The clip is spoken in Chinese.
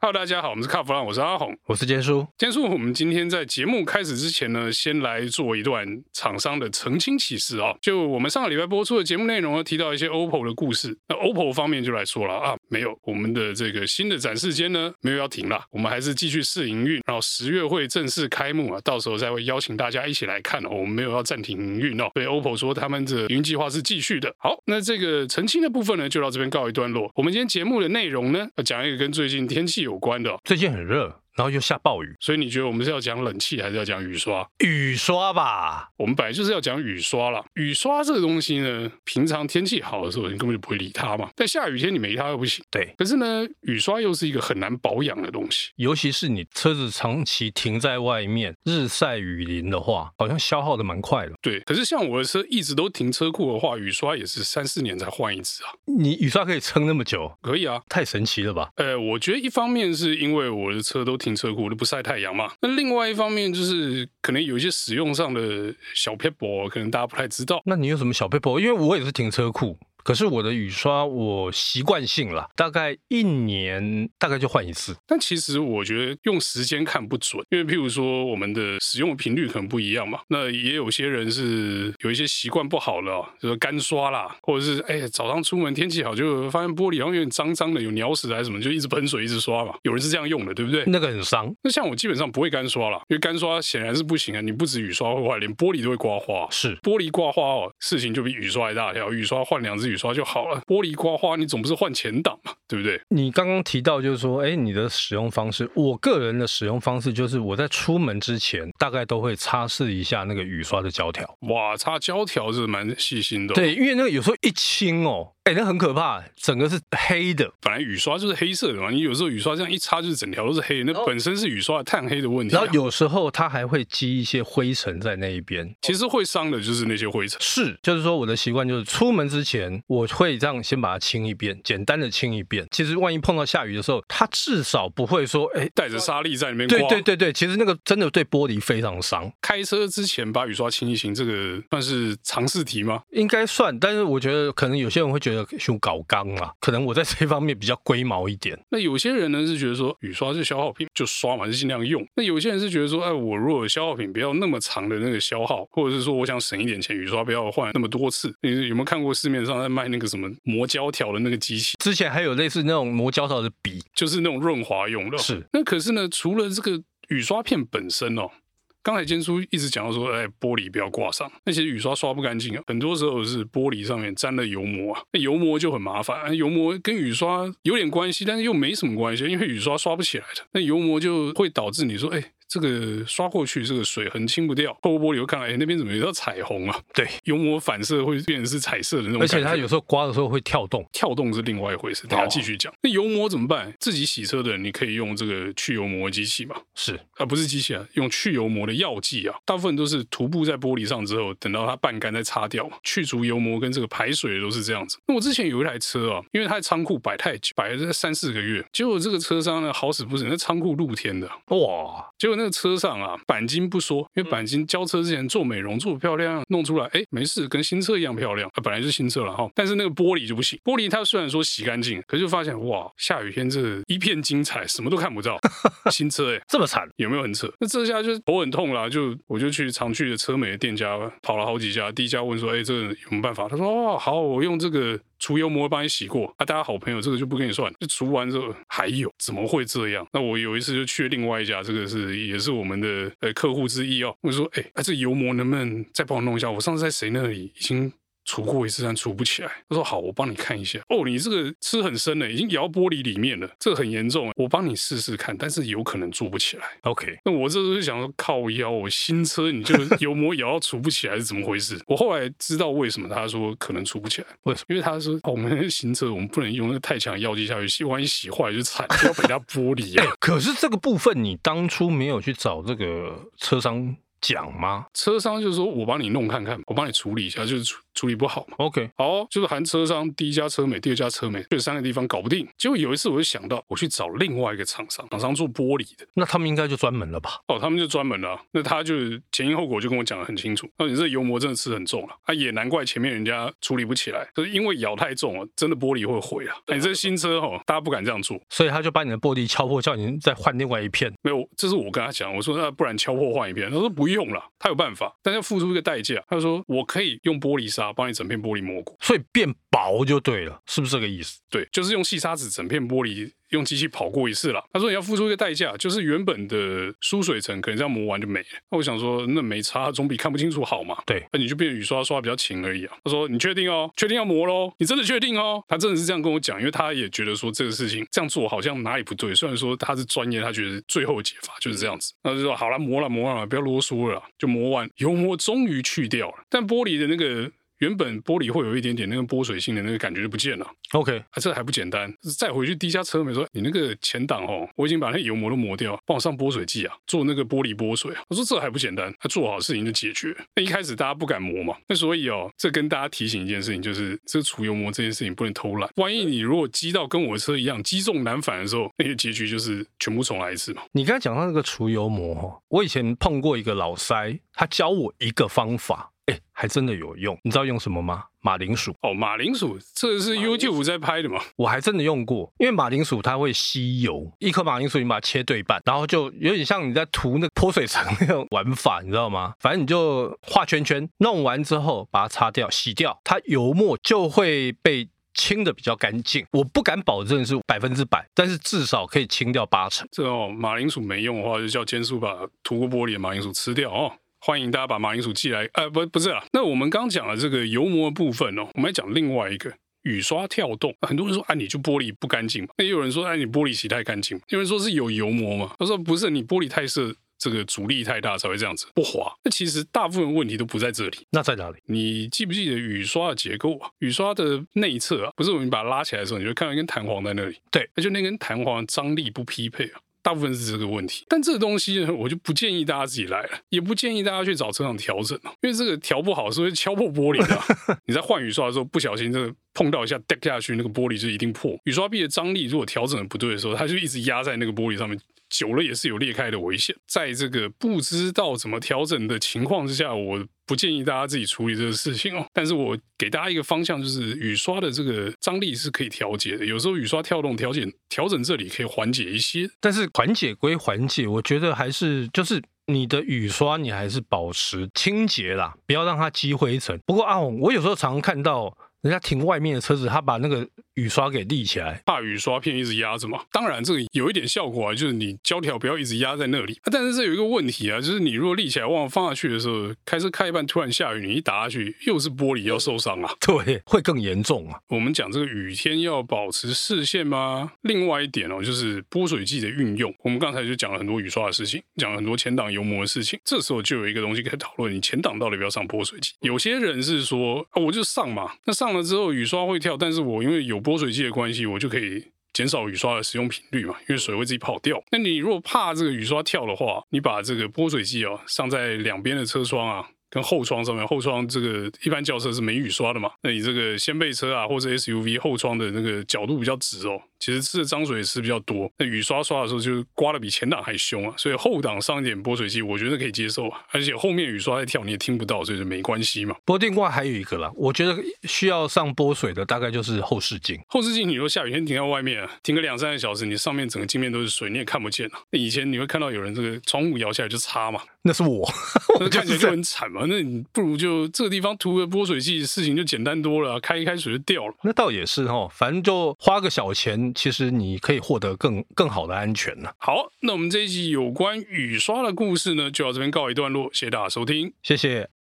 Hello，大家好，我们是卡弗朗，我是阿红，我是坚叔。坚叔，我们今天在节目开始之前呢，先来做一段厂商的澄清启示啊。就我们上个礼拜播出的节目内容呢，提到一些 OPPO 的故事，那 OPPO 方面就来说了啊，没有，我们的这个新的展示间呢，没有要停了，我们还是继续试营运，然后十月会正式开幕啊，到时候再会邀请大家一起来看哦。我们没有要暂停营运哦，所以 OPPO 说他们的营运计划是继续的。好，那这个澄清的部分呢，就到这边告一段落。我们今天节目的内容呢，要讲一个跟最近天气有关的，最近。很热。然后又下暴雨，所以你觉得我们是要讲冷气还是要讲雨刷？雨刷吧，我们本来就是要讲雨刷啦。雨刷这个东西呢，平常天气好的时候，你根本就不会理它嘛。但下雨天你没它又不行。对，可是呢，雨刷又是一个很难保养的东西，尤其是你车子长期停在外面，日晒雨淋的话，好像消耗的蛮快的。对，可是像我的车一直都停车库的话，雨刷也是三四年才换一次啊。你雨刷可以撑那么久？可以啊，太神奇了吧？呃，我觉得一方面是因为我的车都停停车库，都不晒太阳嘛。那另外一方面就是可能有一些使用上的小撇步，可能大家不太知道。那你有什么小撇步？因为我也是停车库。可是我的雨刷，我习惯性了，大概一年大概就换一次。但其实我觉得用时间看不准，因为譬如说我们的使用频率可能不一样嘛。那也有些人是有一些习惯不好了，就是干刷啦，或者是哎早上出门天气好就发现玻璃好像有点脏脏的，有鸟屎还是什么，就一直喷水一直刷嘛。有人是这样用的，对不对？那个很伤。那像我基本上不会干刷了，因为干刷显然是不行啊。你不止雨刷会坏，连玻璃都会刮花。是玻璃刮花哦，事情就比雨刷还大条。雨刷换两只雨刷就好了。玻璃刮花，你总不是换前挡嘛，对不对？你刚刚提到就是说，哎，你的使用方式，我个人的使用方式就是我在出门之前，大概都会擦拭一下那个雨刷的胶条。哇，擦胶条是蛮细心的哦。对，因为那个有时候一清哦。哎，那很可怕，整个是黑的。本来雨刷就是黑色的嘛，你有时候雨刷这样一擦，就是整条都是黑的。那本身是雨刷碳黑的问题啊。然后有时候它还会积一些灰尘在那一边，其实会伤的就是那些灰尘。是，就是说我的习惯就是出门之前，我会这样先把它清一遍，简单的清一遍。其实万一碰到下雨的时候，它至少不会说，哎，带着沙粒在里面刮。对对对对，其实那个真的对玻璃非常伤。开车之前把雨刷清一清，这个算是常识题吗？应该算，但是我觉得可能有些人会觉得。用搞刚啊，可能我在这方面比较龟毛一点。那有些人呢是觉得说雨刷是消耗品，就刷嘛，就尽量用。那有些人是觉得说，哎，我如果消耗品不要那么长的那个消耗，或者是说我想省一点钱，雨刷不要换那么多次。你有没有看过市面上在卖那个什么磨胶条的那个机器？之前还有类似那种磨胶条的笔，就是那种润滑用的。是。那可是呢，除了这个雨刷片本身哦。刚才坚叔一直讲到说，哎，玻璃不要挂上。那其实雨刷刷不干净啊，很多时候是玻璃上面沾了油膜啊，那油膜就很麻烦。油膜跟雨刷有点关系，但是又没什么关系，因为雨刷刷不起来的。那油膜就会导致你说，哎。这个刷过去，这个水痕清不掉。透过玻璃会看到，哎，那边怎么有道彩虹啊？对，油膜反射会变成是彩色的那种。而且它有时候刮的时候会跳动，跳动是另外一回事。等下继续讲。那油膜怎么办？自己洗车的人，你可以用这个去油膜机器嘛？是啊，不是机器啊，用去油膜的药剂啊。大部分都是涂布在玻璃上之后，等到它半干再擦掉，去除油膜跟这个排水都是这样子。那我之前有一台车啊，因为它在仓库摆太久，摆了三四个月，结果这个车商呢好死不死，那仓库露天的，哇！结果那个车上啊。钣金不说，因为钣金交车之前做美容做得漂亮，弄出来哎没事，跟新车一样漂亮。啊，本来就是新车了哈，但是那个玻璃就不行。玻璃它虽然说洗干净，可是就发现哇，下雨天这一片精彩，什么都看不到。新车哎，这么惨，有没有很扯？那这下就是头很痛啦，就我就去常去的车美的店家跑了好几家，第一家问说，哎，这个有没有办法？他说哦好，我用这个。除油膜帮你洗过啊，大家好朋友，这个就不跟你算。就除完之后还有，怎么会这样？那我有一次就去另外一家，这个是也是我们的呃客户之一哦。我说，哎，啊，这油膜能不能再帮我弄一下？我上次在谁那里已经。除过一次，但除不起来。他说：“好，我帮你看一下。哦，你这个吃很深了，已经咬玻璃里面了，这个很严重。我帮你试试看，但是有可能做不起来。OK，那我这时候想说，靠腰，我新车你就 油膜咬到除不起来是怎么回事？我后来知道为什么，他说可能除不起来。为什么？因为他说，哦，我们新车我们不能用那个太强的药剂下去洗，万一洗坏就惨，就要赔他玻璃啊。可是这个部分你当初没有去找这个车商。”讲吗？车商就是说我帮你弄看看，我帮你处理一下，就是处处理不好嘛。OK，好，就是含车商第一家车美，第二家车美，这三个地方搞不定。结果有一次我就想到，我去找另外一个厂商，厂商做玻璃的，那他们应该就专门了吧？哦，他们就专门了。那他就前因后果就跟我讲的很清楚。那你这油膜真的吃很重了，啊，也难怪前面人家处理不起来，就是因为咬太重了，真的玻璃会毁啊。你这新车哦，大家不敢这样做，所以他就把你的玻璃敲破，叫你再换另外一片。没有，这是我跟他讲，我说那不然敲破换一片。他说不用了，他有办法，但要付出一个代价。他说我可以用玻璃砂帮你整片玻璃磨过，所以变薄就对了，是不是这个意思？对，就是用细砂纸整片玻璃。用机器跑过一次了，他说你要付出一个代价，就是原本的疏水层可能这样磨完就没了。那我想说，那没差，总比看不清楚好嘛。对，那你就变雨刷刷比较勤而已啊。他说你确定哦？确定要磨喽？你真的确定哦？他真的是这样跟我讲，因为他也觉得说这个事情这样做好像哪里不对。虽然说他是专业，他觉得最后的解法就是这样子。那就说好了，磨了磨了，不要啰嗦了，就磨完油膜终于去掉了，但玻璃的那个。原本玻璃会有一点点那个拨水性的那个感觉就不见了。OK，啊，这还不简单，再回去第一家车门说，你那个前挡哦，我已经把那油膜都磨掉，帮我上拨水剂啊，做那个玻璃拨水啊。我说这还不简单，他做好事情就解决。那一开始大家不敢磨嘛，那所以哦，这跟大家提醒一件事情，就是这个除油膜这件事情不能偷懒。万一你如果积到跟我的车一样积重难返的时候，那个结局就是全部重来一次嘛。你刚才讲到那个除油膜，我以前碰过一个老塞，他教我一个方法。哎，还真的有用，你知道用什么吗？马铃薯哦，马铃薯，这个是 YouTube 在拍的吗？我还真的用过，因为马铃薯它会吸油，一颗马铃薯你把它切对半，然后就有点像你在涂那个泼水层那种玩法，你知道吗？反正你就画圈圈，弄完之后把它擦掉、洗掉，它油墨就会被清的比较干净。我不敢保证是百分之百，但是至少可以清掉八成。这哦，马铃薯没用的话，就叫坚叔把涂过玻璃的马铃薯吃掉哦。欢迎大家把马铃薯寄来，呃，不，不是啊。那我们刚讲了这个油膜的部分哦，我们来讲另外一个雨刷跳动。很多人说，啊，你就玻璃不干净嘛。那也有人说，哎，你玻璃洗太干净。有人说是有油膜嘛。他说不是，你玻璃太涩，这个阻力太大才会这样子不滑。那其实大部分问题都不在这里，那在哪里？你记不记得雨刷的结构啊？雨刷的内侧啊，不是我们把它拉起来的时候，你就看到一根弹簧在那里。对，那就那根弹簧张力不匹配啊。大部分是这个问题，但这个东西呢，我就不建议大家自己来了，也不建议大家去找车厂调整了，因为这个调不好是会敲破玻璃的。你在换雨刷的时候不小心这个碰到一下，掉下去，那个玻璃就一定破。雨刷臂的张力如果调整的不对的时候，它就一直压在那个玻璃上面。久了也是有裂开的危险，在这个不知道怎么调整的情况之下，我不建议大家自己处理这个事情哦。但是我给大家一个方向，就是雨刷的这个张力是可以调节的，有时候雨刷跳动调节调整这里可以缓解一些。但是缓解归缓解，我觉得还是就是你的雨刷你还是保持清洁啦，不要让它积灰尘。不过啊，我有时候常常看到人家停外面的车子，他把那个。雨刷给立起来，怕雨刷片一直压着嘛。当然，这个有一点效果啊，就是你胶条不要一直压在那里。啊，但是这有一个问题啊，就是你如果立起来忘了放下去的时候，开车开一半突然下雨，你一打下去又是玻璃要受伤啊，对，会更严重啊。我们讲这个雨天要保持视线吗？另外一点哦，就是拨水剂的运用。我们刚才就讲了很多雨刷的事情，讲了很多前挡油膜的事情。这时候就有一个东西可以讨论：你前挡到底要不要上拨水剂？有些人是说啊，我就上嘛，那上了之后雨刷会跳，但是我因为有拨水器的关系。我就可以减少雨刷的使用频率嘛，因为水会自己跑掉。那你如果怕这个雨刷跳的话，你把这个拨水器哦上在两边的车窗啊。跟后窗上面，后窗这个一般轿车是没雨刷的嘛？那你这个掀背车啊，或者 SUV 后窗的那个角度比较直哦，其实吃的脏水也吃比较多。那雨刷刷的时候就是刮的比前挡还凶啊，所以后挡上一点拨水剂，我觉得可以接受啊。而且后面雨刷在跳你也听不到，所以就没关系嘛。不过另外还有一个啦，我觉得需要上拨水的大概就是后视镜。后视镜你说下雨天停在外面啊，停个两三个小时，你上面整个镜面都是水，你也看不见啊。那以前你会看到有人这个窗户摇下来就擦嘛，那是我，那看起来就很惨嘛。那你不如。就这个地方涂个拨水剂，事情就简单多了，开一开水就掉了。那倒也是哈，反正就花个小钱，其实你可以获得更更好的安全呢。好，那我们这一集有关雨刷的故事呢，就到这边告一段落，谢谢大家收听，谢谢。